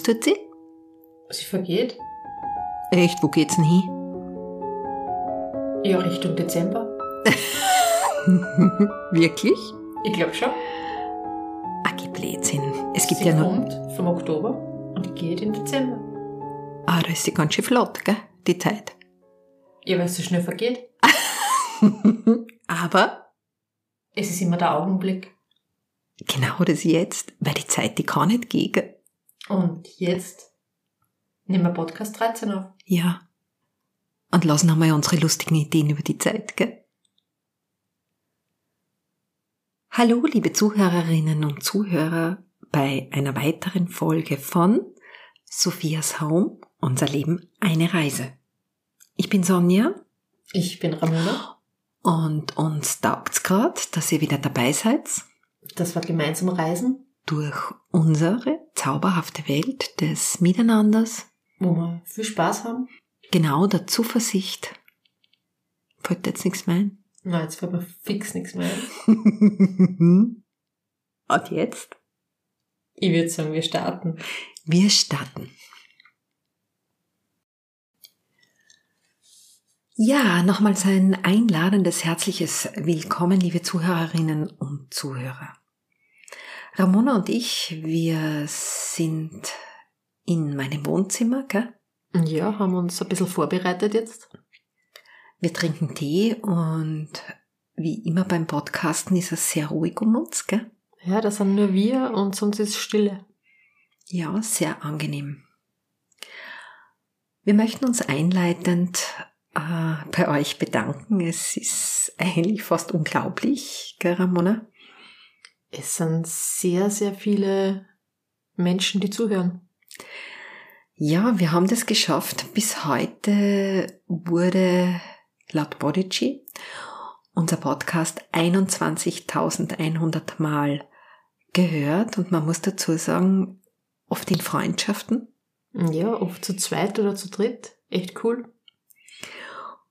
was tut sie? Sie vergeht. Echt, wo geht's denn hin? Ja, Richtung Dezember. Wirklich? Ich glaube schon. Ach, Blödsinn. Es gibt sie ja noch... kommt vom Oktober und geht im Dezember. Ah, da ist sie ganz schön flott, gell? Die Zeit. Ja, weil es so schnell vergeht. Aber Es ist immer der Augenblick. genau das jetzt, weil die Zeit, die kann nicht gehen. Und jetzt nehmen wir Podcast 13 auf. Ja. Und lassen einmal unsere lustigen Ideen über die Zeit, gell? Hallo, liebe Zuhörerinnen und Zuhörer, bei einer weiteren Folge von Sophias Home, unser Leben eine Reise. Ich bin Sonja Ich bin Ramona. und uns taugt's grad, dass ihr wieder dabei seid Das war gemeinsam Reisen, durch unsere zauberhafte Welt des Miteinanders, wo wir viel Spaß haben. genau der Zuversicht. Fällt jetzt nichts mehr ein? Na, jetzt fällt mir fix nichts mehr ein. Und jetzt? Ich würde sagen, wir starten. Wir starten. Ja, nochmals ein einladendes, herzliches Willkommen, liebe Zuhörerinnen und Zuhörer. Ramona und ich, wir sind in meinem Wohnzimmer, gell? Ja, haben uns ein bisschen vorbereitet jetzt. Wir trinken Tee und wie immer beim Podcasten ist es sehr ruhig um uns, gell? Ja, das sind nur wir und sonst ist Stille. Ja, sehr angenehm. Wir möchten uns einleitend äh, bei euch bedanken. Es ist eigentlich fast unglaublich, gell, Ramona? Es sind sehr, sehr viele Menschen, die zuhören. Ja, wir haben das geschafft. Bis heute wurde laut Bodici unser Podcast 21.100 Mal gehört und man muss dazu sagen, oft in Freundschaften. Ja, oft zu zweit oder zu dritt. Echt cool.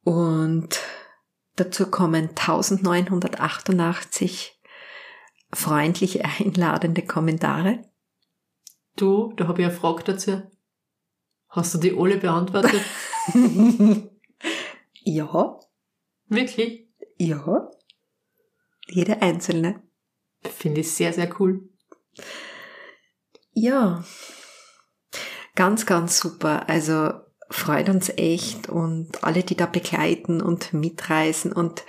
Und dazu kommen 1988 freundliche, einladende Kommentare. Du, da habe ich eine Frage dazu. Hast du die alle beantwortet? ja, Wirklich? ja. Jede einzelne. Finde ich sehr, sehr cool. Ja. Ganz, ganz super. Also freut uns echt und alle, die da begleiten und mitreisen und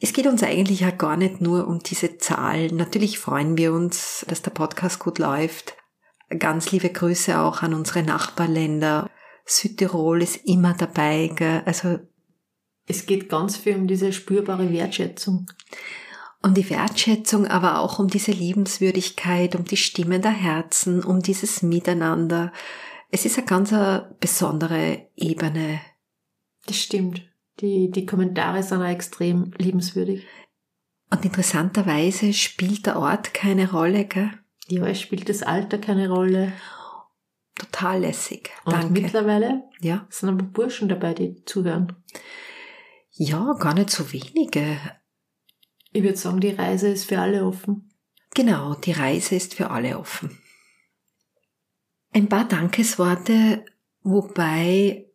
es geht uns eigentlich ja gar nicht nur um diese Zahl. Natürlich freuen wir uns, dass der Podcast gut läuft. Ganz liebe Grüße auch an unsere Nachbarländer. Südtirol ist immer dabei. Gell? Also Es geht ganz viel um diese spürbare Wertschätzung. um die Wertschätzung, aber auch um diese Liebenswürdigkeit, um die Stimmen der Herzen, um dieses Miteinander. Es ist eine ganz eine besondere Ebene. Das stimmt. Die, die Kommentare sind auch extrem liebenswürdig. Und interessanterweise spielt der Ort keine Rolle, gell? Ja, es spielt das Alter keine Rolle. Total lässig. Und Danke. mittlerweile Ja. sind aber Burschen dabei, die zuhören. ja, gar nicht so wenige. Ich würde sagen, die Reise ist für alle offen. Genau, die Reise ist für alle offen. Ein paar Dankesworte, wobei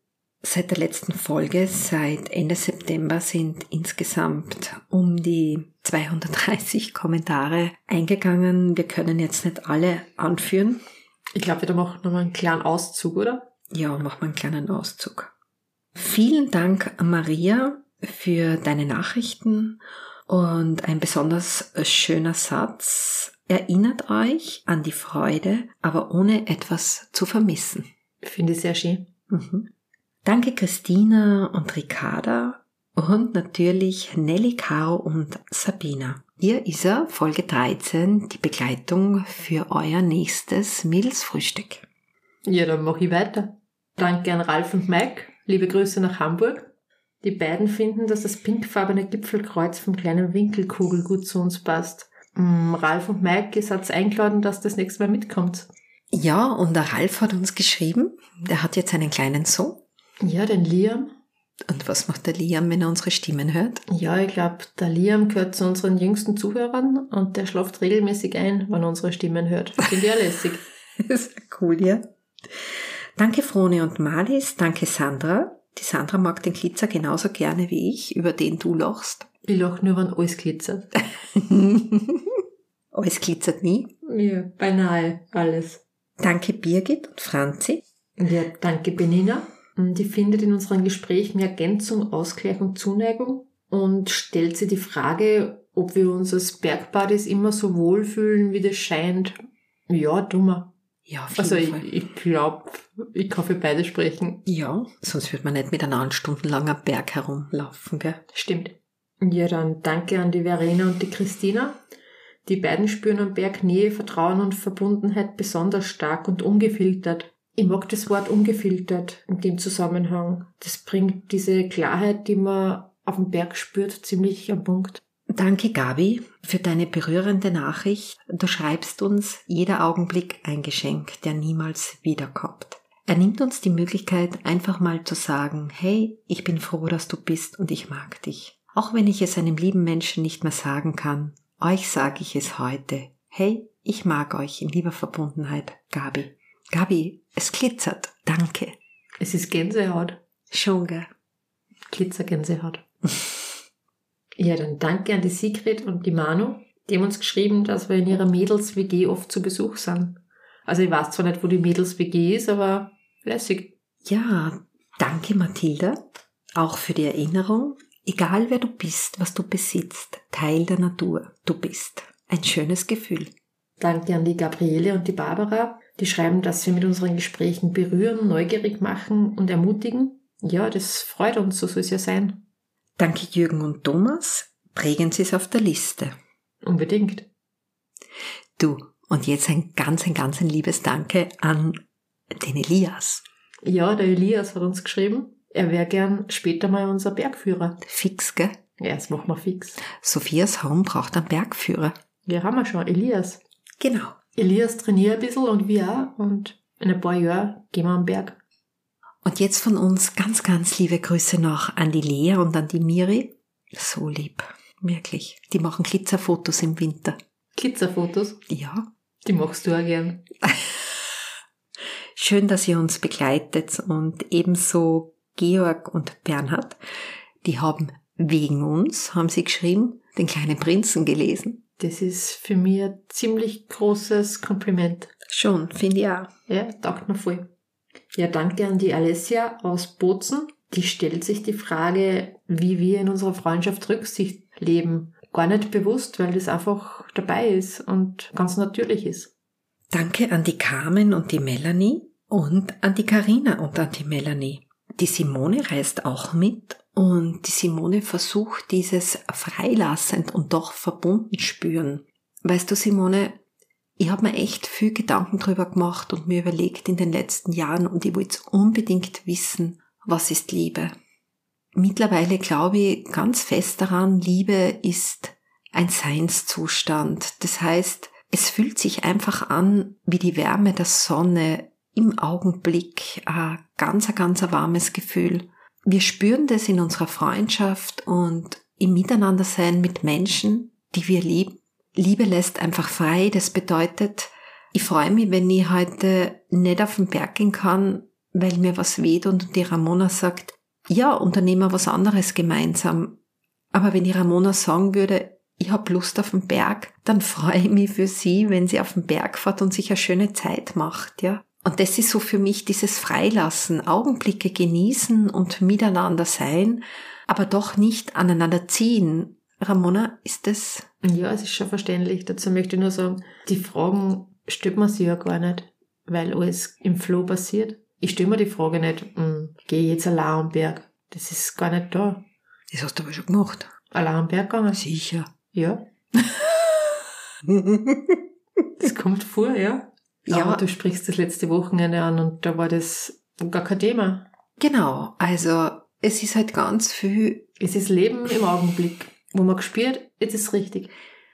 seit der letzten Folge, seit Ende September sind insgesamt um die 230 Kommentare eingegangen. Wir können jetzt nicht alle anführen. Ich glaube, wir machen nochmal einen kleinen Auszug, oder? Ja, mach mal einen kleinen Auszug. Vielen Dank, Maria, für deine Nachrichten und ein besonders schöner Satz. Erinnert euch an die Freude, aber ohne etwas zu vermissen. Finde ich sehr schön. Mhm. Danke Christina und Ricarda und natürlich Nelly, Caro und Sabina. Hier ist er, Folge 13, die Begleitung für euer nächstes Mädelsfrühstück. Ja, dann mache ich weiter. Danke an Ralf und Mike. Liebe Grüße nach Hamburg. Die beiden finden, dass das pinkfarbene Gipfelkreuz vom kleinen Winkelkugel gut zu uns passt. Mm, Ralf und Mike, ihr seid eingeladen, dass das nächste Mal mitkommt. Ja, und der Ralf hat uns geschrieben, der hat jetzt einen kleinen Sohn. Ja, den Liam. Und was macht der Liam, wenn er unsere Stimmen hört? Ja, ich glaube, der Liam gehört zu unseren jüngsten Zuhörern und der schlaft regelmäßig ein, wenn er unsere Stimmen hört. Finde ich ja lässig. Das ist cool, ja. Danke Frone und Malis, danke Sandra. Die Sandra mag den Glitzer genauso gerne wie ich, über den du lachst. Ich lach nur, wenn alles glitzert. alles glitzert nie. Ja, beinahe alles. Danke Birgit und Franzi. Ja, danke Benina. Die findet in unseren Gesprächen Ergänzung, Ausgleich und Zuneigung und stellt sie die Frage, ob wir uns als Bergbadis immer so wohlfühlen, wie das scheint. Ja, dummer. Ja, auf Also jeden ich, Fall. ich glaube, ich kann für beide sprechen. Ja, sonst wird man nicht miteinander stundenlang am Berg herumlaufen, gell? Stimmt. Ja, dann danke an die Verena und die Christina. Die beiden spüren am Berg Nähe, Vertrauen und Verbundenheit besonders stark und ungefiltert. Ich mag das Wort ungefiltert in dem Zusammenhang. Das bringt diese Klarheit, die man auf dem Berg spürt, ziemlich am Punkt. Danke Gabi für deine berührende Nachricht. Du schreibst uns jeder Augenblick ein Geschenk, der niemals wiederkommt. Er nimmt uns die Möglichkeit, einfach mal zu sagen, hey, ich bin froh, dass du bist und ich mag dich. Auch wenn ich es einem lieben Menschen nicht mehr sagen kann, euch sage ich es heute. Hey, ich mag euch in lieber Verbundenheit, Gabi. Gabi, es glitzert. Danke. Es ist Gänsehaut. Schon, gell? Glitzergänsehaut. ja, dann danke an die Sigrid und die Manu. Die haben uns geschrieben, dass wir in ihrer Mädels-WG oft zu Besuch sind. Also ich weiß zwar nicht, wo die Mädels-WG ist, aber lässig. Ja, danke Mathilda, auch für die Erinnerung. Egal wer du bist, was du besitzt, Teil der Natur, du bist. Ein schönes Gefühl. Danke an die Gabriele und die Barbara. Die schreiben, dass wir mit unseren Gesprächen berühren, neugierig machen und ermutigen. Ja, das freut uns, so soll es ja sein. Danke Jürgen und Thomas, prägen Sie es auf der Liste. Unbedingt. Du, und jetzt ein ganz, ein ganz ein liebes Danke an den Elias. Ja, der Elias hat uns geschrieben, er wäre gern später mal unser Bergführer. Fix, gell? Ja, das machen wir fix. Sophias Home braucht einen Bergführer. Ja, haben wir schon, Elias. Genau. Elias trainiert ein bisschen und wir auch. Und in ein paar Jahren gehen wir am Berg. Und jetzt von uns ganz, ganz liebe Grüße noch an die Lea und an die Miri. So lieb. Wirklich. Die machen Glitzerfotos im Winter. Glitzerfotos, Ja. die machst du auch gern. Schön, dass ihr uns begleitet und ebenso Georg und Bernhard. Die haben wegen uns, haben sie geschrieben, den kleinen Prinzen gelesen. Das ist für mich ein ziemlich großes Kompliment. Schon, finde ich auch. Ja, taugt mir voll. Ja, danke an die Alessia aus Bozen. Die stellt sich die Frage, wie wir in unserer Freundschaft Rücksicht leben. Gar nicht bewusst, weil das einfach dabei ist und ganz natürlich ist. Danke an die Carmen und die Melanie und an die Karina und an die Melanie. Die Simone reist auch mit und die Simone versucht dieses freilassend und doch verbunden spüren. Weißt du, Simone, ich habe mir echt viel Gedanken drüber gemacht und mir überlegt in den letzten Jahren und ich wollte unbedingt wissen, was ist Liebe. Mittlerweile glaube ich ganz fest daran, Liebe ist ein Seinszustand. Das heißt, es fühlt sich einfach an wie die Wärme der Sonne im Augenblick, ein ganz, ein ganz ein warmes Gefühl. Wir spüren das in unserer Freundschaft und im Miteinandersein mit Menschen, die wir lieben. Liebe lässt einfach frei. Das bedeutet, ich freue mich, wenn ich heute nicht auf den Berg gehen kann, weil mir was weht und die Ramona sagt, ja, unternehmen wir was anderes gemeinsam. Aber wenn die Ramona sagen würde, ich hab Lust auf den Berg, dann freue ich mich für sie, wenn sie auf den Berg fährt und sich eine schöne Zeit macht, ja. Und das ist so für mich dieses Freilassen, Augenblicke genießen und miteinander sein, aber doch nicht aneinander ziehen. Ramona, ist das? Ja, es ist schon verständlich. Dazu möchte ich nur sagen, die Fragen stellt man sich ja gar nicht, weil alles im Flow passiert. Ich stelle mir die Frage nicht, hm, gehe ich jetzt allein am Berg? Das ist gar nicht da. Das hast du aber schon gemacht. Allein am Berg gegangen? Sicher. Ja, das kommt vor, ja. Ja. Aber du sprichst das letzte Wochenende an und da war das gar kein Thema. Genau, also es ist halt ganz viel Es ist Leben im Augenblick, wo man gespürt, jetzt ist es richtig.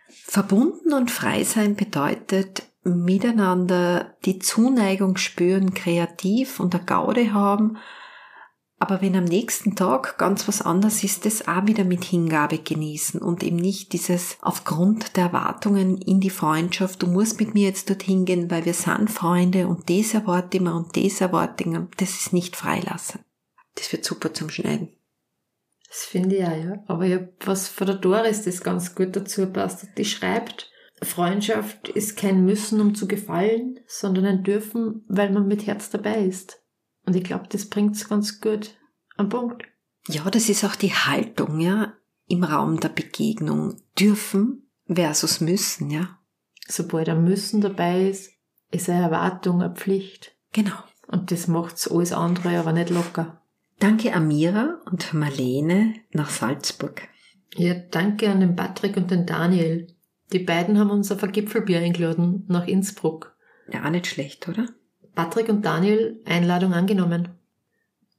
verbunden und frei sein bedeutet miteinander die Zuneigung spüren, kreativ und eine Gaude haben, Aber wenn am nächsten Tag ganz was anderes ist, das auch wieder mit Hingabe genießen und eben nicht dieses aufgrund der Erwartungen in die Freundschaft, du musst mit mir jetzt dorthin gehen, weil wir sind Freunde und das erwarte ich mir und das erwarte ich mir, das ist nicht freilassen. Das wird super zum Schneiden. Das finde ich auch, ja. Aber ich hab was von der Doris, das ganz gut dazu passt. Die schreibt, Freundschaft ist kein Müssen, um zu gefallen, sondern ein Dürfen, weil man mit Herz dabei ist. Und ich glaube, das bringt's ganz gut am Punkt. Ja, das ist auch die Haltung, ja, im Raum der Begegnung. Dürfen versus müssen, ja. Sobald ein Müssen dabei ist, ist eine Erwartung eine Pflicht. Genau. Und das macht's alles andere aber nicht locker. Danke Amira und Marlene nach Salzburg. Ja, danke an den Patrick und den Daniel. Die beiden haben uns auf ein Gipfelbier eingeladen nach Innsbruck. Ja, auch nicht schlecht, oder? Patrick und Daniel Einladung angenommen.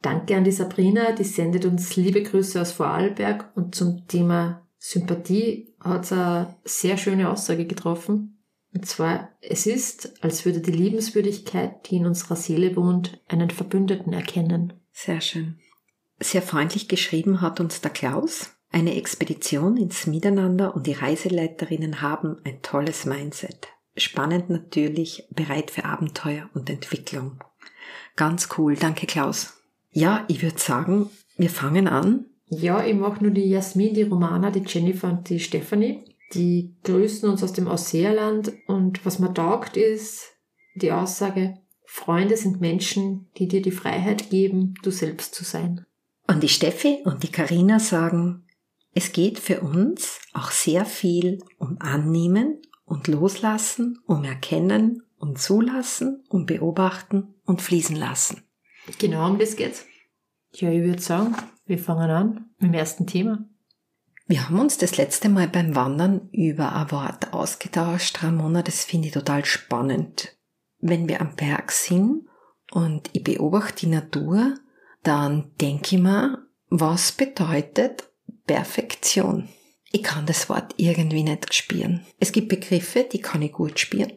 Danke an die Sabrina, die sendet uns liebe Grüße aus Vorarlberg und zum Thema Sympathie hat sie eine sehr schöne Aussage getroffen. Und zwar, es ist, als würde die Liebenswürdigkeit, die in unserer Seele wohnt, einen Verbündeten erkennen. Sehr schön. Sehr freundlich geschrieben hat uns der Klaus. Eine Expedition ins Miteinander und die Reiseleiterinnen haben ein tolles Mindset spannend natürlich, bereit für Abenteuer und Entwicklung. Ganz cool, danke Klaus. Ja, ich würde sagen, wir fangen an. Ja, ich mache nur die Jasmin, die Romana, die Jennifer und die Stephanie. Die grüßen uns aus dem Ausseerland und was mir taugt ist die Aussage, Freunde sind Menschen, die dir die Freiheit geben, du selbst zu sein. Und die Steffi und die Karina sagen, es geht für uns auch sehr viel um Annehmen und Loslassen, um Erkennen und Zulassen, um Beobachten und Fließen lassen. Genau um das geht's. Ja, ich würde sagen, wir fangen an mit dem ersten Thema. Wir haben uns das letzte Mal beim Wandern über ein Wort ausgetauscht, Ramona, das finde ich total spannend. Wenn wir am Berg sind und ich beobachte die Natur, dann denke ich mir, was bedeutet Perfektion? Ich kann das Wort irgendwie nicht spüren. Es gibt Begriffe, die kann ich gut spüren.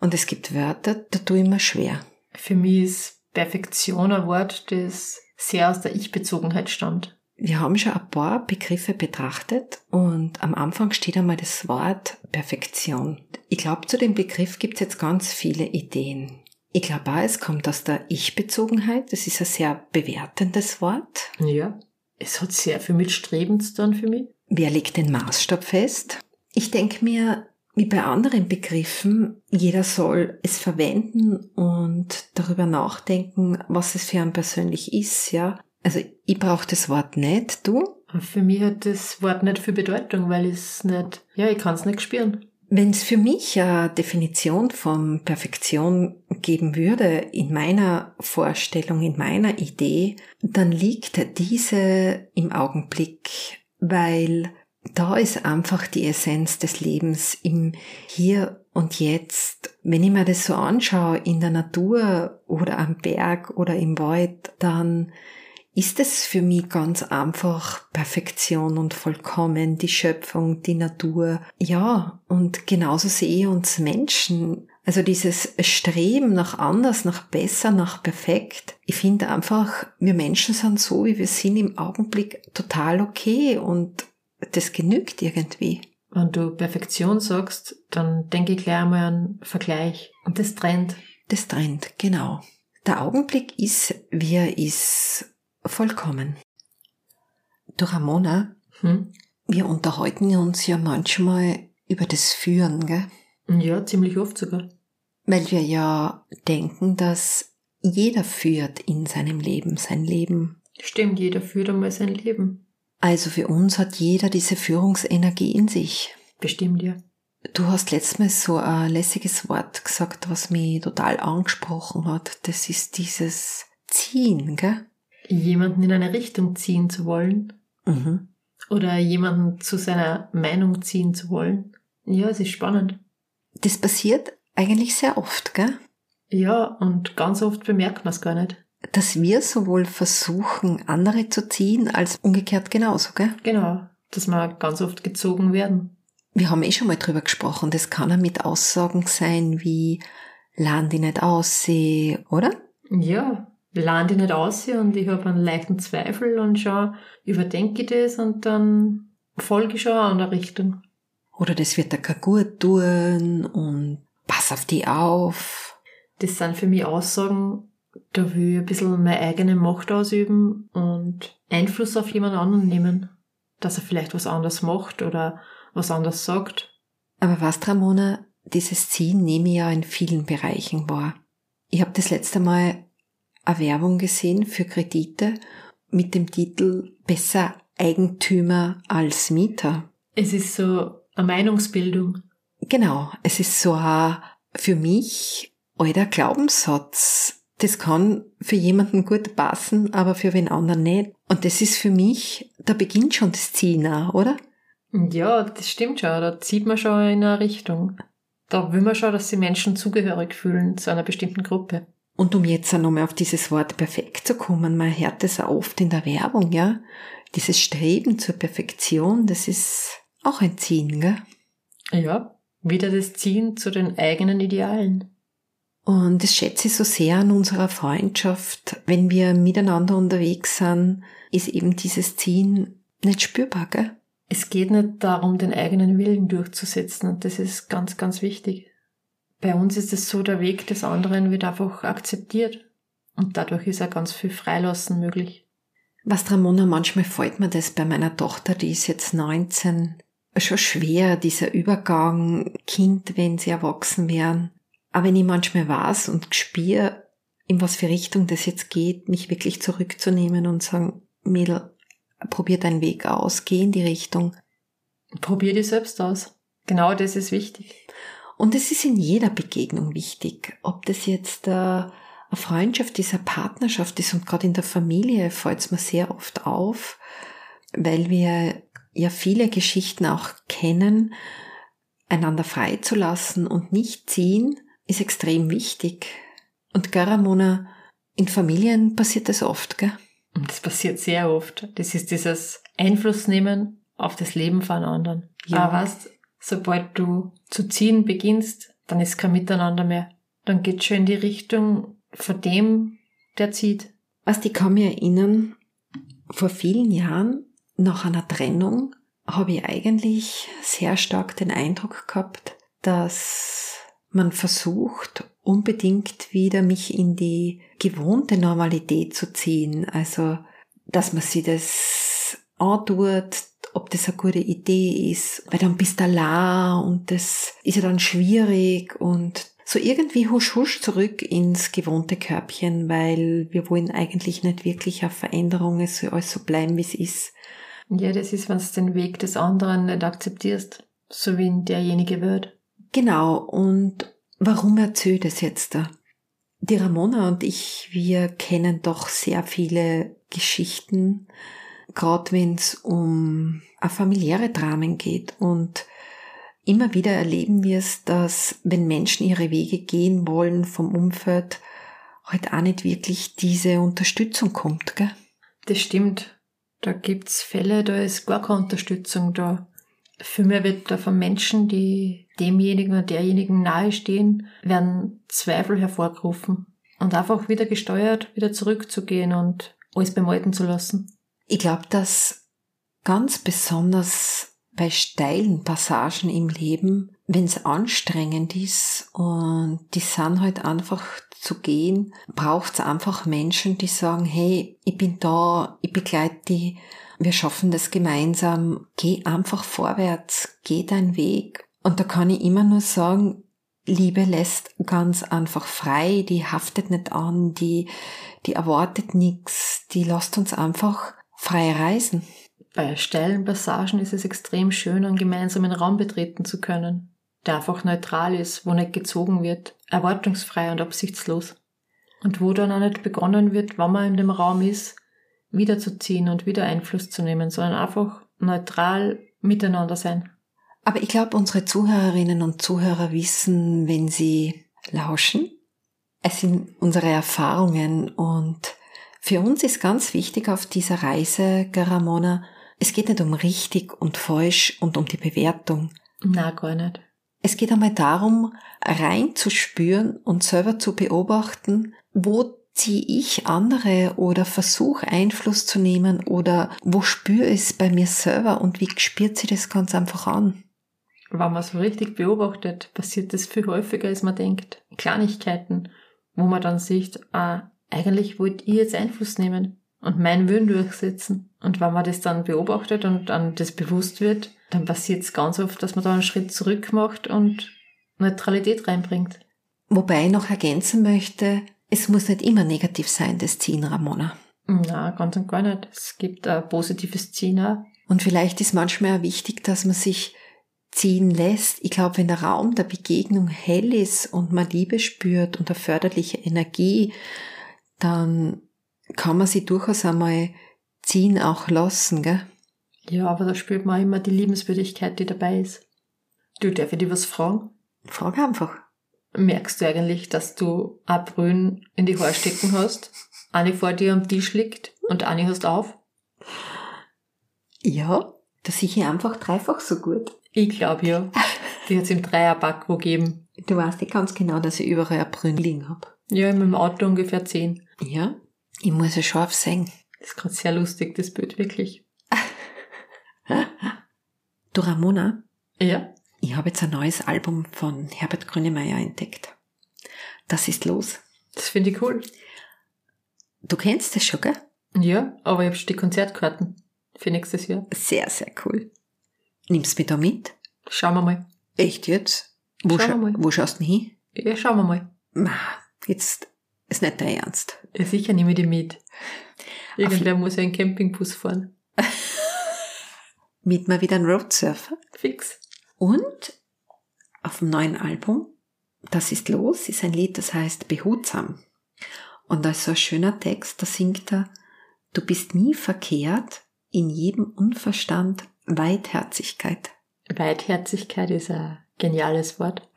Und es gibt Wörter, da tue ich mir schwer. Für mich ist Perfektion ein Wort, das sehr aus der Ich-Bezogenheit stammt. Wir haben schon ein paar Begriffe betrachtet und am Anfang steht einmal das Wort Perfektion. Ich glaube, zu dem Begriff gibt es jetzt ganz viele Ideen. Ich glaube auch, es kommt aus der Ich-Bezogenheit. Das ist ein sehr bewertendes Wort. Ja, es hat sehr viel mit Streben zu tun für mich. Wer legt den Maßstab fest? Ich denke mir, wie bei anderen Begriffen, jeder soll es verwenden und darüber nachdenken, was es für einen persönlich ist, ja. Also ich brauche das Wort nicht, du? Für mich hat das Wort nicht viel Bedeutung, weil ich es nicht, ja, ich kann es nicht spüren. Wenn es für mich eine Definition von Perfektion geben würde, in meiner Vorstellung, in meiner Idee, dann liegt diese im Augenblick weil da ist einfach die Essenz des Lebens im Hier und Jetzt. Wenn ich mir das so anschaue in der Natur oder am Berg oder im Wald, dann ist es für mich ganz einfach Perfektion und vollkommen, die Schöpfung, die Natur. Ja, und genauso sehe ich uns Menschen. Also dieses Streben nach anders, nach besser, nach perfekt. Ich finde einfach, wir Menschen sind so, wie wir sind im Augenblick total okay und das genügt irgendwie. Wenn du Perfektion sagst, dann denke ich gleich einmal an Vergleich. Und das trennt. Das trennt, genau. Der Augenblick ist, wie er ist, vollkommen. Du Ramona, hm? wir unterhalten uns ja manchmal über das Führen, gell? Ja, ziemlich oft sogar. Weil wir ja denken, dass jeder führt in seinem Leben sein Leben. Stimmt, jeder führt einmal sein Leben. Also für uns hat jeder diese Führungsenergie in sich. Bestimmt, ja. Du hast letztes Mal so ein lässiges Wort gesagt, was mich total angesprochen hat. Das ist dieses Ziehen, gell? Jemanden in eine Richtung ziehen zu wollen. Mhm. Oder jemanden zu seiner Meinung ziehen zu wollen. Ja, es ist spannend. Das passiert eigentlich sehr oft, gell? Ja, und ganz oft bemerkt man es gar nicht. Dass wir sowohl versuchen, andere zu ziehen, als umgekehrt genauso, gell? Genau, dass wir ganz oft gezogen werden. Wir haben eh schon mal drüber gesprochen, das kann ja mit Aussagen sein wie, lern die nicht aussehen, oder? Ja, lande ich nicht aus und ich habe einen leichten Zweifel und schon überdenke ich das und dann folge ich schon der Richtung. Oder das wird dir kein gut tun und pass auf die auf. Das sind für mich Aussagen, da will ich ein bisschen meine eigene Macht ausüben und Einfluss auf jemand anderen nehmen. Dass er vielleicht was anderes macht oder was anderes sagt. Aber was, Ramona, dieses Ziehen nehme ich ja in vielen Bereichen wahr. Ich habe das letzte Mal eine Werbung gesehen für Kredite mit dem Titel Besser Eigentümer als Mieter. Es ist so eine Meinungsbildung. Genau, es ist so ein für mich alter Glaubenssatz. Das kann für jemanden gut passen, aber für wen anderen nicht. Und das ist für mich, da beginnt schon das Ziehen auch, oder? Ja, das stimmt schon. Da zieht man schon in eine Richtung. Da will man schon, dass die Menschen zugehörig fühlen zu einer bestimmten Gruppe. Und um jetzt auch nochmal auf dieses Wort perfekt zu kommen, man hört das auch oft in der Werbung, ja. Dieses Streben zur Perfektion, das ist auch ein Ziehen, gell? Ja, wieder das Ziehen zu den eigenen Idealen. Und das schätze ich so sehr an unserer Freundschaft. Wenn wir miteinander unterwegs sind, ist eben dieses Ziehen nicht spürbar, gell? Es geht nicht darum, den eigenen Willen durchzusetzen und das ist ganz, ganz wichtig. Bei uns ist es so, der Weg des anderen wird einfach akzeptiert und dadurch ist auch ganz viel Freilassen möglich. Was Ramona, manchmal fällt mir das bei meiner Tochter, die ist jetzt 19, schon schwer, dieser Übergang Kind, wenn sie erwachsen wären. Aber wenn ich manchmal weiß und spüre, in was für Richtung das jetzt geht, mich wirklich zurückzunehmen und sagen, Mädel, probier deinen Weg aus, geh in die Richtung. Probier dich selbst aus. Genau das ist wichtig. Und es ist in jeder Begegnung wichtig, ob das jetzt äh, eine Freundschaft ist, eine Partnerschaft ist und gerade in der Familie fällt es mir sehr oft auf, weil wir ja viele Geschichten auch kennen, einander freizulassen und nicht ziehen, ist extrem wichtig. Und Garamona, in Familien passiert das oft, gell? Das passiert sehr oft. Das ist dieses Einflussnehmen auf das Leben von anderen. Ja. Aber weißt, sobald du zu ziehen beginnst, dann ist kein Miteinander mehr. Dann geht's schon in die Richtung von dem, der zieht. Was ich kann mich erinnern, vor vielen Jahren nach einer Trennung habe ich eigentlich sehr stark den Eindruck gehabt, dass man versucht, unbedingt wieder mich in die gewohnte Normalität zu ziehen. Also, dass man sich das antut, ob das eine gute Idee ist, weil dann bist du allein und das ist ja dann schwierig und so irgendwie husch husch zurück ins gewohnte Körbchen, weil wir wollen eigentlich nicht wirklich auf Veränderung, es soll alles so bleiben, wie es ist. Ja, das ist, wenn du den Weg des anderen nicht akzeptierst, so wie derjenige wird. Genau, und warum erzähle ich das jetzt da? Die Ramona und ich, wir kennen doch sehr viele Geschichten, gerade wenn es um familiäre Dramen geht und immer wieder erleben wir es, dass wenn Menschen ihre Wege gehen wollen vom Umfeld, halt auch nicht wirklich diese Unterstützung kommt, gell? Das stimmt. Da gibt's Fälle, da ist gar keine Unterstützung da. Für mich wird da von Menschen, die demjenigen oder derjenigen nahestehen, werden Zweifel hervorgerufen und einfach wieder gesteuert, wieder zurückzugehen und alles beim Alten zu lassen. Ich glaube, dass ganz besonders bei steilen Passagen im Leben, wenn es anstrengend ist und die sind halt einfach zu gehen, braucht es einfach Menschen, die sagen, hey, ich bin da, ich begleite die, wir schaffen das gemeinsam, geh einfach vorwärts, geh deinen Weg. Und da kann ich immer nur sagen, Liebe lässt ganz einfach frei, die haftet nicht an, die, die erwartet nichts, die lässt uns einfach frei reisen. Bei steilen Passagen ist es extrem schön, einen gemeinsamen Raum betreten zu können, der einfach neutral ist, wo nicht gezogen wird, erwartungsfrei und absichtslos. Und wo dann auch nicht begonnen wird, wenn man in dem Raum ist, wiederzuziehen und wieder Einfluss zu nehmen, sondern einfach neutral miteinander sein. Aber ich glaube, unsere Zuhörerinnen und Zuhörer wissen, wenn sie lauschen, es sind unsere Erfahrungen und für uns ist ganz wichtig auf dieser Reise, Garamona, es geht nicht um richtig und falsch und um die Bewertung. Na, gar nicht. Es geht einmal darum, reinzuspüren und selber zu beobachten, wo ziehe ich andere oder versuche Einfluss zu nehmen oder wo spüre ich es bei mir selber und wie spürt sie das ganz einfach an? Wenn man so richtig beobachtet, passiert das viel häufiger, als man denkt. Kleinigkeiten, wo man dann sieht, ah, eigentlich wollte ich jetzt Einfluss nehmen und meinen Willen durchsetzen. Und wenn man das dann beobachtet und dann das bewusst wird, dann passiert es ganz oft, dass man da einen Schritt zurück macht und Neutralität reinbringt. Wobei ich noch ergänzen möchte, es muss nicht immer negativ sein, das Ziehen, Ramona. Na, ganz und gar nicht. Es gibt ein positives Ziehen auch. Und vielleicht ist manchmal auch wichtig, dass man sich ziehen lässt. Ich glaube, wenn der Raum der Begegnung hell ist und man Liebe spürt und eine förderliche Energie, dann kann man sie durchaus einmal ziehen auch lassen, gell? Ja, aber da spürt man immer die Liebenswürdigkeit, die dabei ist. Du, darf ich dir was fragen? Frag einfach. Merkst du eigentlich, dass du ein Brünn in die Haare stecken hast? Eine vor dir am Tisch liegt und eine hast auf? Ja, das sehe ich einfach dreifach so gut. Ich glaube ja. Die hat's im Dreierpack wo geben. Du weißt nicht ganz genau, dass ich überall ein Brünn liegen hab. Ja, mit dem Auto ungefähr zehn. Ja, ich muss ja scharf sehen. Das ist gerade sehr lustig, das Bild, wirklich. Du Ramona, Ja? ich habe jetzt ein neues Album von Herbert Grönemeyer entdeckt. Das ist los. Das finde ich cool. Du kennst das schon, gell? Ja, aber ich habe schon die Konzertkarten für nächstes Jahr. Sehr, sehr cool. Nimmst mich da mit? Schauen wir mal. Echt jetzt? Wo, Schauen wir mal. wo schaust du hin? Ja, schauen wir mal. Ma, jetzt ist nicht dein Ernst. Ja, sicher nehme ich die mit. Irgendwer muss ja einen Campingbus fahren. Mit mal wieder ein Roadsurfer. Fix. Und auf dem neuen Album, das ist los, ist ein Lied, das heißt Behutsam. Und da ist so ein schöner Text, da singt er, du bist nie verkehrt, in jedem Unverstand Weitherzigkeit. Weitherzigkeit ist ein geniales Wort.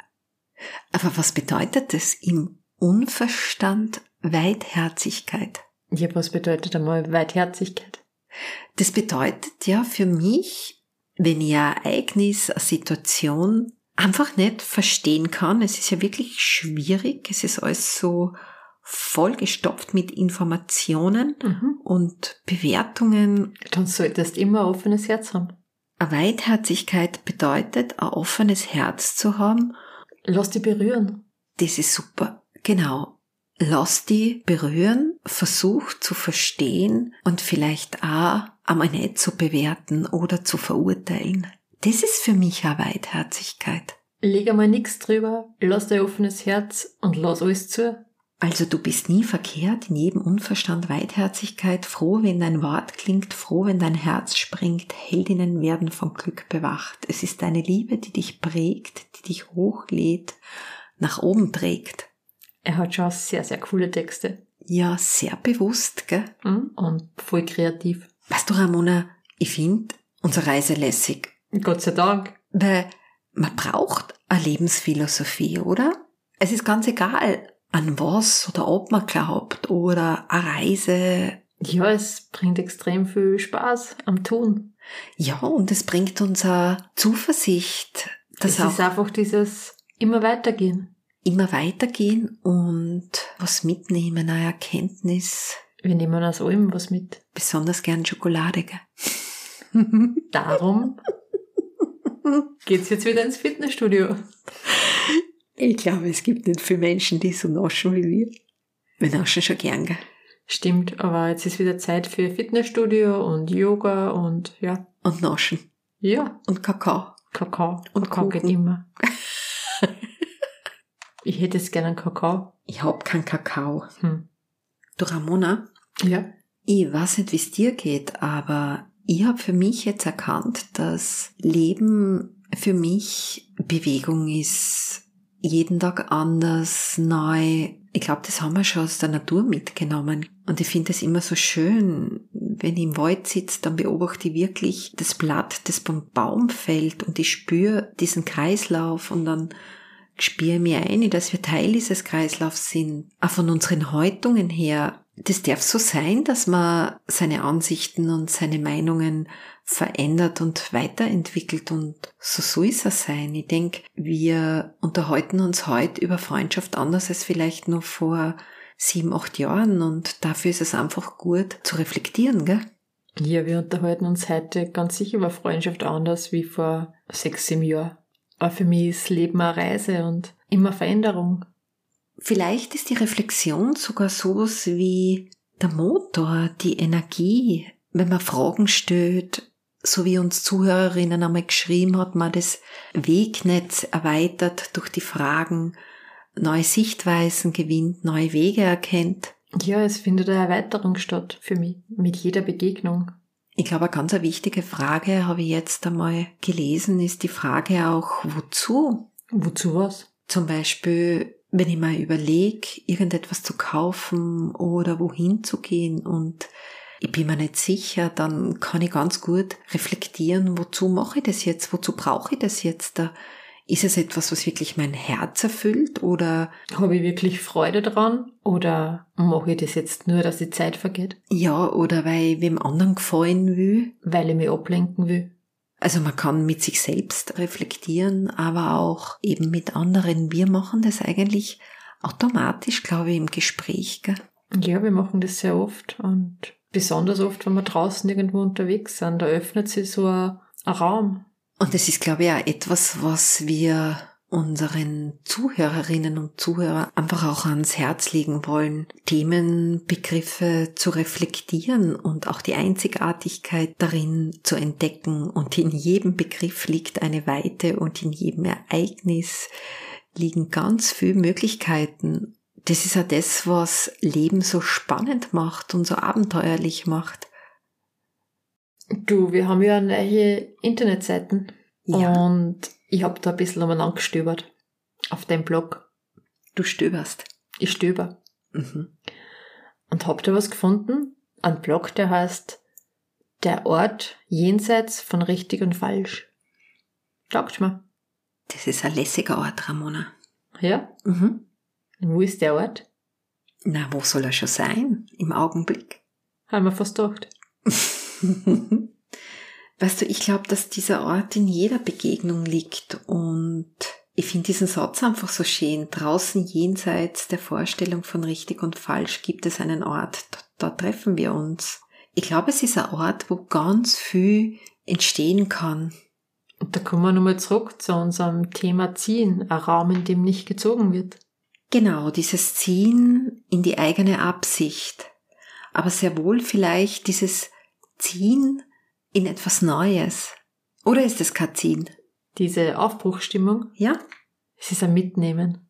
Aber was bedeutet das im Unverstand Weitherzigkeit? Ja, was bedeutet einmal Weitherzigkeit? Das bedeutet ja für mich, wenn ich ein Ereignis, eine Situation einfach nicht verstehen kann, es ist ja wirklich schwierig, es ist alles so vollgestopft mit Informationen Mhm. und Bewertungen. Dann solltest du immer ein offenes Herz haben. Eine Weitherzigkeit bedeutet, ein offenes Herz zu haben. Lass dich berühren. Das ist super. Genau. Lass die berühren, versuch zu verstehen und vielleicht auch einmal nicht zu bewerten oder zu verurteilen. Das ist für mich eine Weitherzigkeit. Leg einmal nix drüber, lass dein offenes Herz und lass alles zu. Also du bist nie verkehrt, in jedem Unverstand Weitherzigkeit, froh, wenn dein Wort klingt, froh, wenn dein Herz springt, Heldinnen werden vom Glück bewacht. Es ist deine Liebe, die dich prägt, die dich hochlädt, nach oben trägt. Er hat schon sehr, sehr coole Texte. Ja, sehr bewusst, gell? Mhm. Und voll kreativ. Weißt du, Ramona, ich finde unsere Reise lässig, Gott sei Dank. weil man braucht eine Lebensphilosophie, oder? Es ist ganz egal, an was oder ob man glaubt oder eine Reise. Ja, es bringt extrem viel Spaß am Tun. Ja, und es bringt uns auch Zuversicht, dass es auch ist einfach dieses immer weitergehen. Immer weitergehen und was mitnehmen, eine Erkenntnis, Wir nehmen aus allem was mit. besonders gern Schokolade, gell? Darum geht's jetzt wieder ins Fitnessstudio. Ich glaube, es gibt nicht viele Menschen, die so naschen wie wir. Wir naschen schon gern, gell? Stimmt, aber jetzt ist wieder Zeit für Fitnessstudio und Yoga und ja. Und naschen. Ja, Und Kakao. Kakao. Und Kakao Kuchen. geht immer. ich hätte jetzt gerne einen Kakao. Ich hab keinen Kakao. Hm. Du Ramona, Ja. ich weiß nicht, wie es dir geht, aber ich habe für mich jetzt erkannt, dass Leben für mich Bewegung ist. Jeden Tag anders, neu. Ich glaube, das haben wir schon aus der Natur mitgenommen. Und ich finde es immer so schön, wenn ich im Wald sitze, dann beobachte ich wirklich das Blatt, das beim Baum fällt und ich spüre diesen Kreislauf und dann spüre ich mir ein, dass wir Teil dieses Kreislaufs sind. Auch von unseren Häutungen her. Das darf so sein, dass man seine Ansichten und seine Meinungen verändert und weiterentwickelt und so soll es auch sein. Ich denke, wir unterhalten uns heute über Freundschaft anders als vielleicht noch vor sieben, acht Jahren und dafür ist es einfach gut zu reflektieren, gell? Ja, wir unterhalten uns heute ganz sicher über Freundschaft anders wie vor sechs, sieben Jahren. Aber für mich ist Leben eine Reise und immer Veränderung. Vielleicht ist die Reflexion sogar sowas wie der Motor, die Energie, wenn man Fragen stellt, so wie uns Zuhörerinnen einmal geschrieben hat, man das Wegnetz erweitert durch die Fragen, neue Sichtweisen gewinnt, neue Wege erkennt. Ja, es findet eine Erweiterung statt für mich mit jeder Begegnung. Ich glaube, eine ganz wichtige Frage habe ich jetzt einmal gelesen, ist die Frage auch, wozu? Wozu was? Zum Beispiel, wenn ich mal überlege, irgendetwas zu kaufen oder wohin zu gehen und ich bin mir nicht sicher, dann kann ich ganz gut reflektieren, wozu mache ich das jetzt, wozu brauche ich das jetzt da? Ist es etwas, was wirklich mein Herz erfüllt oder habe ich wirklich Freude dran oder mache ich das jetzt nur, dass die Zeit vergeht? Ja, oder weil ich wem anderen gefallen will, weil ich mich ablenken will. Also man kann mit sich selbst reflektieren, aber auch eben mit anderen. Wir machen das eigentlich automatisch, glaube ich, im Gespräch. Gell? Ja, wir machen das sehr oft und besonders oft, wenn wir draußen irgendwo unterwegs sind, da öffnet sich so ein, ein Raum. Und es ist, glaube ich, auch etwas, was wir unseren Zuhörerinnen und Zuhörern einfach auch ans Herz legen wollen, Themenbegriffe zu reflektieren und auch die Einzigartigkeit darin zu entdecken. Und in jedem Begriff liegt eine Weite und in jedem Ereignis liegen ganz viele Möglichkeiten das ist ja das, was Leben so spannend macht und so abenteuerlich macht. Du, wir haben ja neue Internetseiten. Ja. Und ich habe da ein bisschen umeinander gestöbert. Auf deinem Blog. Du stöberst. Ich stöber. Mhm. Und hab da was gefunden. Ein Blog, der heißt Der Ort jenseits von richtig und falsch. Taugt mir. Das ist ein lässiger Ort, Ramona. Ja? Mhm. Und wo ist der Ort? Na, wo soll er schon sein? Im Augenblick. Haben wir fast gedacht. weißt du, ich glaube, dass dieser Ort in jeder Begegnung liegt und ich finde diesen Satz einfach so schön. Draußen jenseits der Vorstellung von richtig und falsch gibt es einen Ort. Da, da treffen wir uns. Ich glaube, es ist ein Ort, wo ganz viel entstehen kann. Und da kommen wir nochmal zurück zu unserem Thema Ziehen. Ein Raum, in dem nicht gezogen wird. Genau, dieses Ziehen in die eigene Absicht, aber sehr wohl vielleicht dieses Ziehen in etwas Neues. Oder ist es kein Ziehen? Diese Aufbruchstimmung? Ja. Es ist ein Mitnehmen.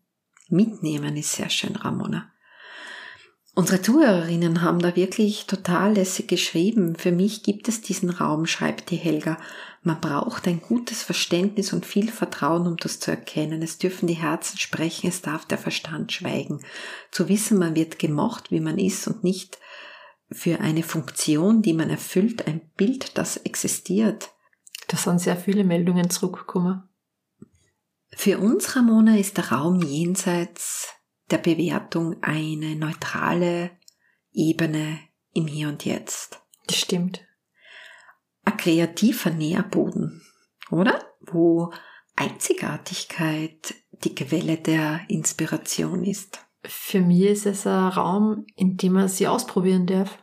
Mitnehmen ist sehr schön, Ramona. Unsere Zuhörerinnen haben da wirklich total lässig geschrieben. Für mich gibt es diesen Raum, schreibt die Helga. Man braucht ein gutes Verständnis und viel Vertrauen, um das zu erkennen. Es dürfen die Herzen sprechen, es darf der Verstand schweigen. Zu wissen, man wird gemocht, wie man ist und nicht für eine Funktion, die man erfüllt, ein Bild, das existiert. Da sind sehr viele Meldungen zurückgekommen. Für uns, Ramona, ist der Raum jenseits der Bewertung eine neutrale Ebene im Hier und Jetzt. Das stimmt. Ein kreativer Nährboden, oder? Wo Einzigartigkeit die Quelle der Inspiration ist. Für mich ist es ein Raum, in dem man sie ausprobieren darf.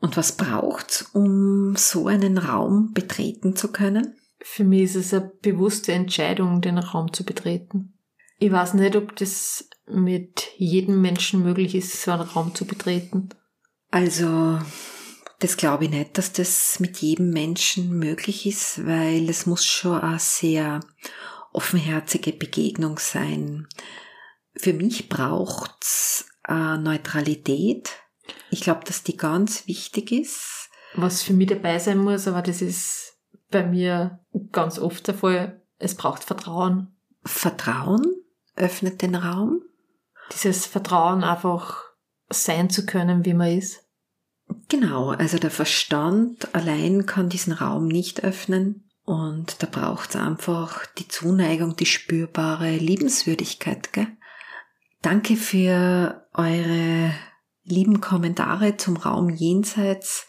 Und was braucht's, um so einen Raum betreten zu können? Für mich ist es eine bewusste Entscheidung, den Raum zu betreten. Ich weiß nicht, ob das mit jedem Menschen möglich ist, so einen Raum zu betreten. Also, das glaube ich nicht, dass das mit jedem Menschen möglich ist, weil es muss schon eine sehr offenherzige Begegnung sein. Für mich braucht's äh, Neutralität. Ich glaube, dass die ganz wichtig ist. Was für mich dabei sein muss, aber das ist bei mir ganz oft der Fall, es braucht Vertrauen. Vertrauen öffnet den Raum. Dieses Vertrauen einfach sein zu können, wie man ist. Genau, also der Verstand allein kann diesen Raum nicht öffnen und da braucht es einfach die Zuneigung, die spürbare Liebenswürdigkeit. Gell? Danke für eure lieben Kommentare zum Raum jenseits.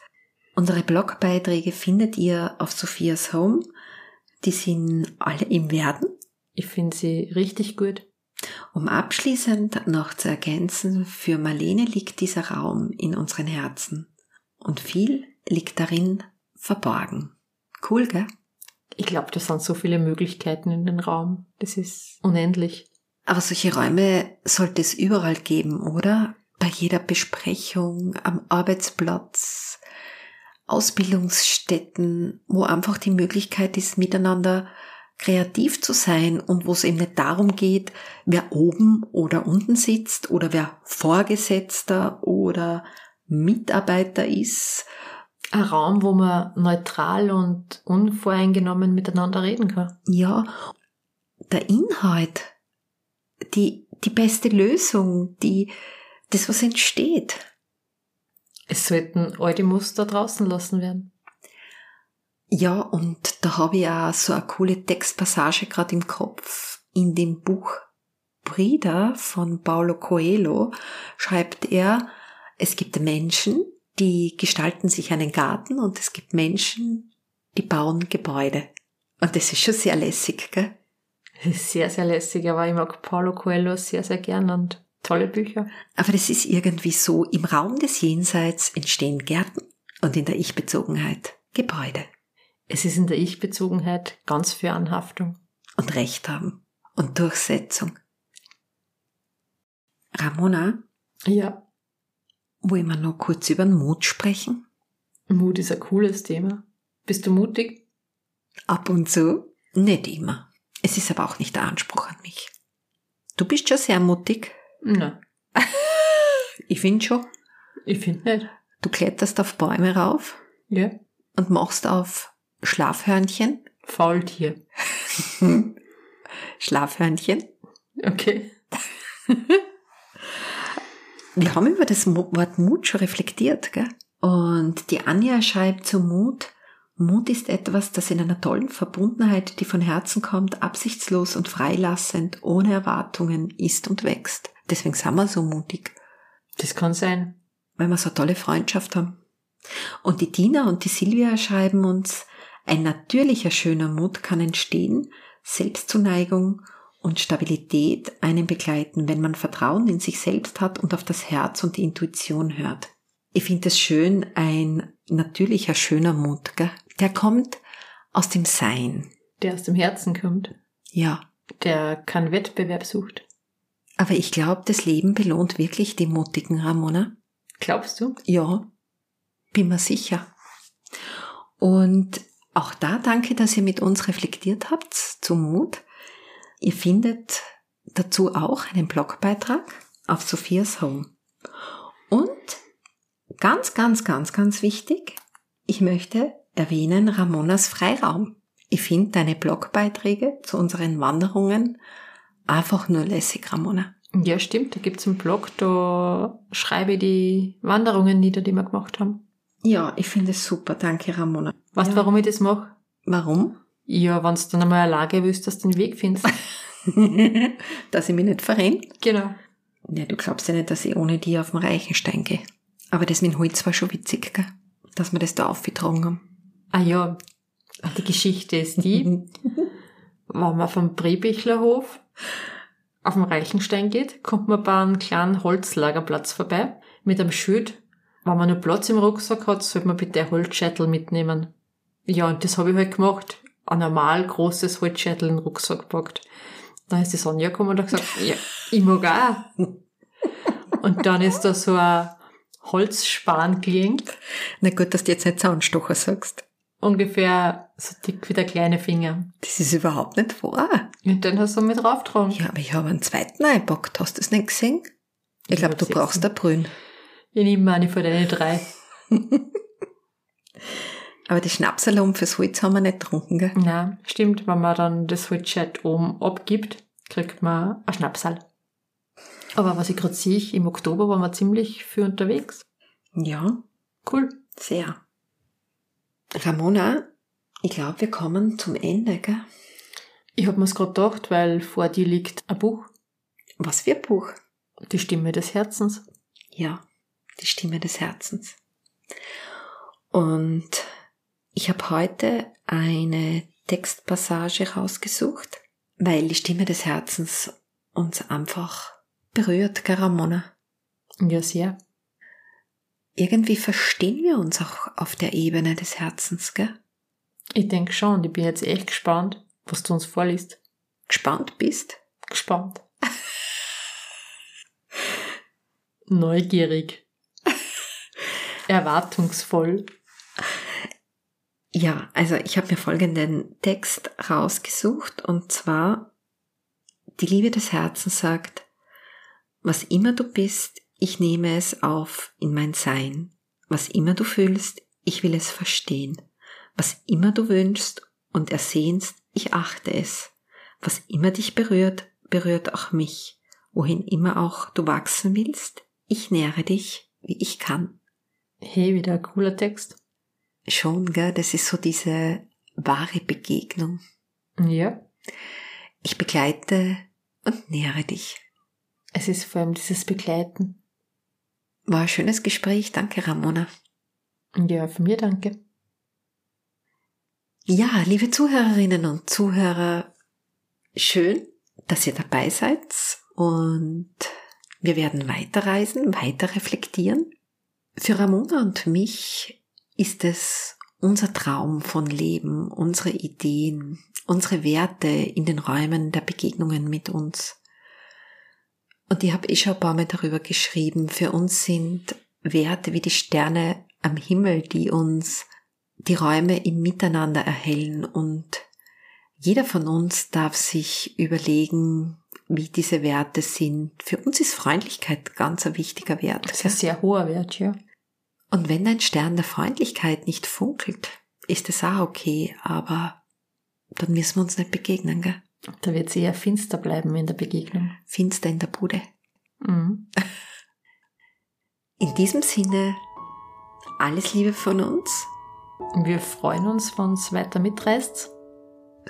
Unsere Blogbeiträge findet ihr auf Sophias Home. Die sind alle im Werden. Ich finde sie richtig gut. Um abschließend noch zu ergänzen, für Marlene liegt dieser Raum in unseren Herzen und viel liegt darin verborgen. Cool, gell? Ich glaube, da sind so viele Möglichkeiten in den Raum. Das ist unendlich. Aber solche Räume sollte es überall geben, oder? Bei jeder Besprechung, am Arbeitsplatz, Ausbildungsstätten, wo einfach die Möglichkeit ist, miteinander kreativ zu sein und wo es eben nicht darum geht, wer oben oder unten sitzt oder wer Vorgesetzter oder Mitarbeiter ist. Ein Raum, wo man neutral und unvoreingenommen miteinander reden kann. Ja, der Inhalt, die, die beste Lösung, die, das, was entsteht. Es sollten alte Muster draußen lassen werden. Ja, und da habe ich auch so eine coole Textpassage gerade im Kopf. In dem Buch Brida von Paulo Coelho schreibt er, es gibt Menschen, die gestalten sich einen Garten und es gibt Menschen, die bauen Gebäude. Und das ist schon sehr lässig, gell? Sehr, sehr lässig, aber ich mag Paulo Coelho sehr, sehr gern und tolle Bücher. Aber das ist irgendwie so, im Raum des Jenseits entstehen Gärten und in der Ich-Bezogenheit Gebäude. Es ist in der Ich-Bezogenheit ganz für Anhaftung. Und Recht haben und Durchsetzung. Ramona? Ja. Wollen wir noch kurz über den Mut sprechen? Mut ist ein cooles Thema. Bist du mutig? Ab und zu. Nicht immer. Es ist aber auch nicht der Anspruch an mich. Du bist schon sehr mutig. Nein. Ich finde schon. Ich finde nicht. Du kletterst auf Bäume rauf. Ja. Und machst auf Schlafhörnchen. Faultier. Schlafhörnchen. Okay. Wir haben über das Wort Mut schon reflektiert, gell? Und die Anja schreibt zu Mut, Mut ist etwas, das in einer tollen Verbundenheit, die von Herzen kommt, absichtslos und freilassend, ohne Erwartungen ist und wächst. Deswegen sind wir so mutig. Das kann sein. Weil wir so eine tolle Freundschaft haben. Und die Tina und die Silvia schreiben uns, ein natürlicher schöner Mut kann entstehen, Selbstzuneigung und Stabilität einen begleiten, wenn man Vertrauen in sich selbst hat und auf das Herz und die Intuition hört. Ich finde es schön, ein natürlicher schöner Mut, gell? der kommt aus dem Sein. Der aus dem Herzen kommt. Ja. Der keinen Wettbewerb sucht. Aber ich glaube, das Leben belohnt wirklich die Mutigen, Ramona. Glaubst du? Ja, bin mir sicher. Und auch da danke, dass ihr mit uns reflektiert habt zum Mut. Ihr findet dazu auch einen Blogbeitrag auf Sophias Home. Und ganz, ganz, ganz, ganz wichtig, ich möchte erwähnen Ramonas Freiraum. Ich finde deine Blogbeiträge zu unseren Wanderungen einfach nur lässig, Ramona. Ja, stimmt. Da gibt's einen Blog, da schreibe ich die Wanderungen nieder, die wir gemacht haben. Ja, ich finde es super. Danke, Ramona. Weißt du, ja. warum ich das mache? Warum? Ja, wenn du dann einmal eine Lage willst, dass du den Weg findest. dass ich mich nicht verrenne? Genau. Ja, du glaubst ja nicht, dass ich ohne die auf den Reichenstein gehe. Aber das mit dem Holz war schon witzig, gell? Dass wir das da aufgetragen haben. Ah ja, die Geschichte ist die, wenn man vom Brebichlerhof auf den Reichenstein geht, kommt man bei einem kleinen Holzlagerplatz vorbei mit einem Schild. Wenn man nur Platz im Rucksack hat, sollte man bitte ein Holzscheitel mitnehmen. Ja, und das habe ich halt gemacht. Ein normal großes Holzscheitel in den Rucksack gepackt. Dann ist die Sonja gekommen und hat gesagt, ja, ich mag auch. Und dann ist da so ein Holzspan gelegen. Na gut, dass du jetzt nicht Zaunstocher sagst. Ungefähr so dick wie der kleine Finger. Das ist überhaupt nicht wahr. Und den hast du mit draufgetragen. Ja, aber ich habe einen zweiten eingepackt. Hast du das nicht gesehen? Ich, Ich glaube, du brauchst jetzt da Brünn. Ich nehme eine von deinen drei. Aber die Schnapsalum fürs Holz haben wir nicht getrunken, gell? Na, stimmt. Wenn man dann das Holzscheit oben abgibt, kriegt man ein Schnapsal. Aber was ich gerade sehe, im Oktober waren wir ziemlich viel unterwegs. Ja, Cool. sehr. Ramona, ich glaube, wir kommen zum Ende, gell? Ich hab mir's gerade gedacht, weil vor dir liegt ein Buch, Was für ein Buch? die Stimme des Herzens. Ja, die Stimme des Herzens. Und ich habe heute eine Textpassage rausgesucht, weil die Stimme des Herzens uns einfach berührt, gell, Ramona? Ja, sehr. Irgendwie verstehen wir uns auch auf der Ebene des Herzens, gell? Ich denke schon, ich bin jetzt echt gespannt, was du uns vorliest. Gespannt bist? Gespannt. Neugierig. Erwartungsvoll. Ja, also ich habe mir folgenden Text rausgesucht und zwar die Liebe des Herzens sagt, was immer du bist, ich nehme es auf in mein Sein. Was immer du fühlst, ich will es verstehen. Was immer du wünschst und ersehnst, ich achte es. Was immer dich berührt, berührt auch mich. Wohin immer auch du wachsen willst, ich nähre dich, wie ich kann. Hey, wieder ein cooler Text. Schon, gell? Das ist so diese wahre Begegnung. Ja. Ich begleite und nähere dich. Es ist vor allem dieses Begleiten. War ein schönes Gespräch. Danke, Ramona. Ja, von mir danke. Ja, liebe Zuhörerinnen und Zuhörer, schön, dass ihr dabei seid und wir werden weiterreisen, weiter reflektieren. Für Ramona und mich ist es unser Traum von Leben, unsere Ideen, unsere Werte in den Räumen der Begegnungen mit uns. Und ich habe eh schon ein paar Mal darüber geschrieben, für uns sind Werte wie die Sterne am Himmel, die uns die Räume im Miteinander erhellen und jeder von uns darf sich überlegen, wie diese Werte sind. Für uns ist Freundlichkeit ganz ein wichtiger Wert. Das ist ein sehr hoher Wert, ja. Und wenn dein Stern der Freundlichkeit nicht funkelt, ist es auch okay, aber dann müssen wir uns nicht begegnen, gell? Da wird es eher finster bleiben in der Begegnung. Finster in der Bude. Mhm. In diesem Sinne, alles Liebe von uns. Wir freuen uns, wenn es weiter mitreißt.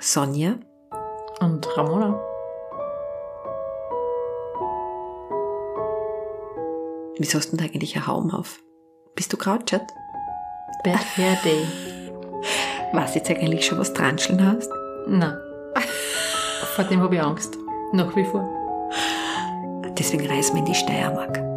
Sonja und Ramona. Wieso hast du denn eigentlich ein Haum auf? Bist du Krautschat? Bad Hair Day. Was jetzt eigentlich schon was dranscheln hast? Nein. Vor dem habe ich Angst. Nach wie vor. Deswegen reisen wir in die Steiermark.